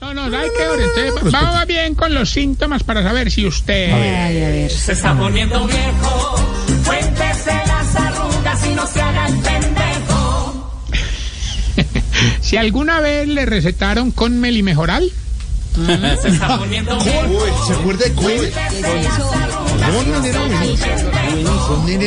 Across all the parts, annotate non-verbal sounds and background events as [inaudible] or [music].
No, no, ¿sabe qué? Ahora, Entonces, vamos bien con los síntomas para saber si usted... Se está poniendo viejo. Cuéntese las arrugas y no se haga el pendejo. [laughs] Si alguna vez le recetaron con melimejoral. Se está poniendo viejo. ¿Se acuerda de Conan?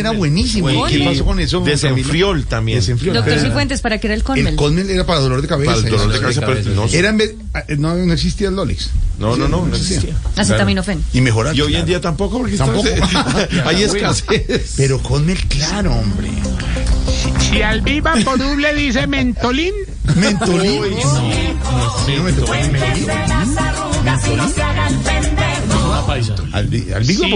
Era buenísimo. ¿Qué pasó con eso? Desenfriol también. Desenfriol. Doctor Cifuentes, ¿para qué era el El Conmel? Conmel era para dolor de cabeza. Para el dolor de cabeza, pero no, Era en vez- eh, no, no existía el Dolix. no, no, no, no existía. Acetaminofén. Y mejorar. Y hoy en día tampoco, porque Tampoco. hay escasez. Pero Conmel, claro, hombre. Si al Viva le dice mentolín. Mentolín. Uy, No, no, Mentolín. Las arrugas y no se haga el pendejo. Al vi- al Vigo, With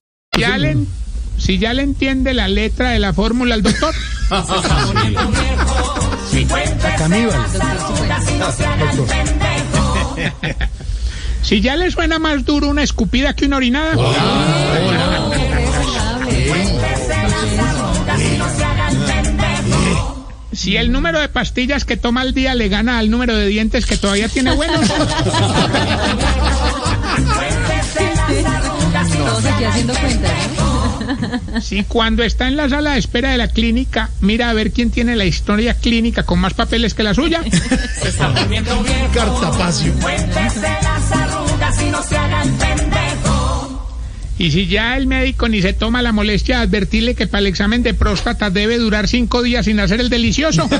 Ya le, en- si ya le entiende la letra de la fórmula al doctor. [laughs] Si ya le suena más duro una escupida que una orinada. Si el número de pastillas que toma al día le gana al número de dientes que todavía tiene buenos. [laughs] haciendo cuentas, ¿no? Si cuando está en la sala de espera de la clínica, mira a ver quién tiene la historia clínica con más papeles que la suya. [laughs] Se está poniendo viejo. Cartapacio. Cuéntese las arrugas y no se haga el pendejo. Y si ya el médico ni se toma la molestia de advertirle que para el examen de próstata debe durar cinco días sin hacer el delicioso. [laughs]